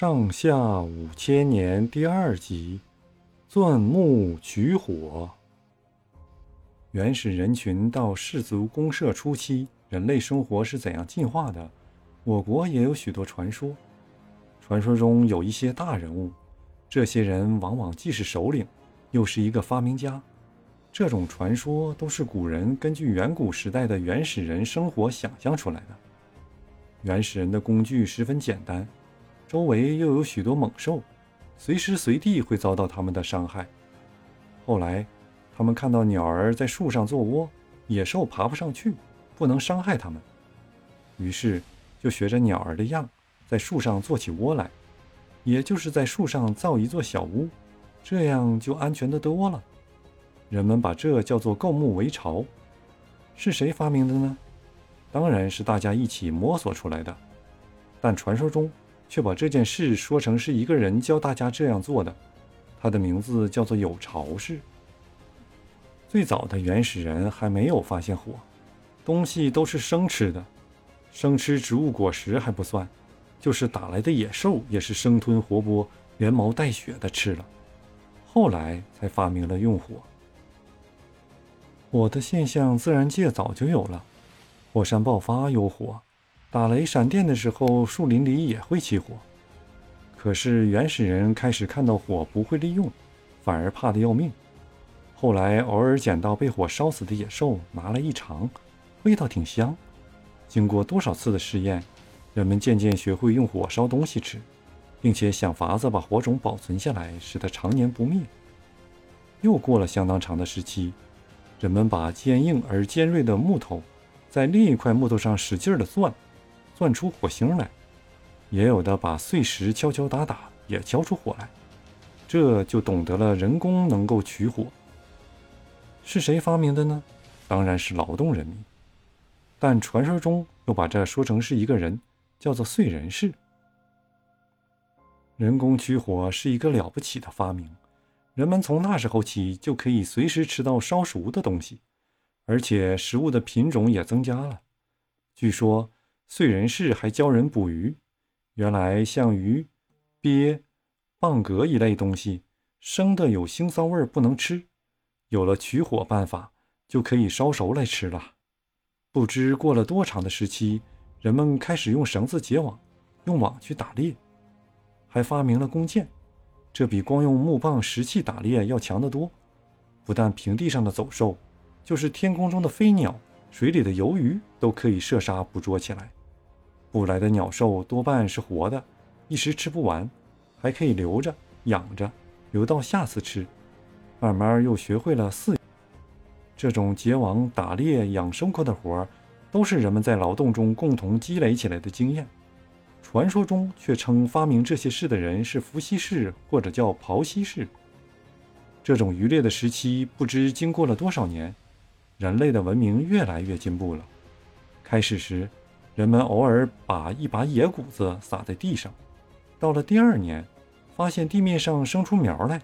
上下五千年第二集：钻木取火。原始人群到氏族公社初期，人类生活是怎样进化的？我国也有许多传说。传说中有一些大人物，这些人往往既是首领，又是一个发明家。这种传说都是古人根据远古时代的原始人生活想象出来的。原始人的工具十分简单。周围又有许多猛兽，随时随地会遭到他们的伤害。后来，他们看到鸟儿在树上做窝，野兽爬不上去，不能伤害它们，于是就学着鸟儿的样，在树上做起窝来，也就是在树上造一座小屋，这样就安全的多了。人们把这叫做构木为巢。是谁发明的呢？当然是大家一起摸索出来的。但传说中。却把这件事说成是一个人教大家这样做的，他的名字叫做有巢氏。最早的原始人还没有发现火，东西都是生吃的，生吃植物果实还不算，就是打来的野兽也是生吞活剥、连毛带血的吃了。后来才发明了用火。火的现象自然界早就有了，火山爆发有火。打雷闪电的时候，树林里也会起火。可是原始人开始看到火不会利用，反而怕得要命。后来偶尔捡到被火烧死的野兽，拿来一尝，味道挺香。经过多少次的试验，人们渐渐学会用火烧东西吃，并且想法子把火种保存下来，使它常年不灭。又过了相当长的时期，人们把坚硬而尖锐的木头在另一块木头上使劲儿地钻。钻出火星来，也有的把碎石敲敲打打也敲出火来，这就懂得了人工能够取火。是谁发明的呢？当然是劳动人民。但传说中又把这说成是一个人，叫做燧人氏。人工取火是一个了不起的发明，人们从那时候起就可以随时吃到烧熟的东西，而且食物的品种也增加了。据说。燧人氏还教人捕鱼。原来像鱼、鳖、蚌蛤一类东西，生的有腥臊味儿，不能吃。有了取火办法，就可以烧熟来吃了。不知过了多长的时期，人们开始用绳子结网，用网去打猎，还发明了弓箭。这比光用木棒、石器打猎要强得多。不但平地上的走兽，就是天空中的飞鸟、水里的游鱼，都可以射杀捕捉起来。捕来的鸟兽多半是活的，一时吃不完，还可以留着养着，留到下次吃。慢慢又学会了饲。这种结网、打猎、养牲口的活儿，都是人们在劳动中共同积累起来的经验。传说中却称发明这些事的人是伏羲氏，或者叫刨羲氏。这种渔猎的时期，不知经过了多少年，人类的文明越来越进步了。开始时。人们偶尔把一把野谷子撒在地上，到了第二年，发现地面上生出苗来，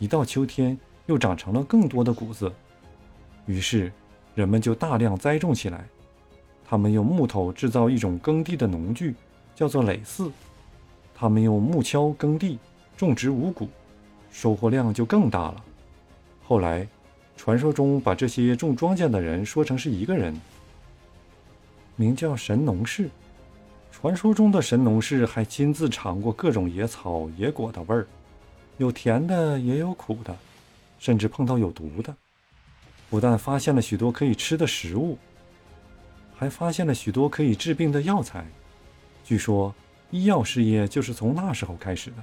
一到秋天又长成了更多的谷子，于是人们就大量栽种起来。他们用木头制造一种耕地的农具，叫做耒耜。他们用木锹耕地，种植五谷，收获量就更大了。后来，传说中把这些种庄稼的人说成是一个人。名叫神农氏，传说中的神农氏还亲自尝过各种野草野果的味儿，有甜的，也有苦的，甚至碰到有毒的。不但发现了许多可以吃的食物，还发现了许多可以治病的药材。据说医药事业就是从那时候开始的。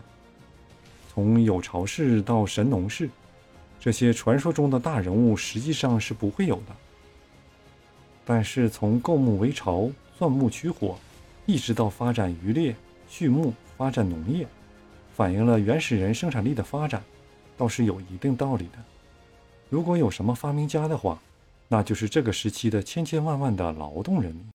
从有巢氏到神农氏，这些传说中的大人物实际上是不会有的。但是从构木为巢、钻木取火，一直到发展渔猎、畜牧、发展农业，反映了原始人生产力的发展，倒是有一定道理的。如果有什么发明家的话，那就是这个时期的千千万万的劳动人民。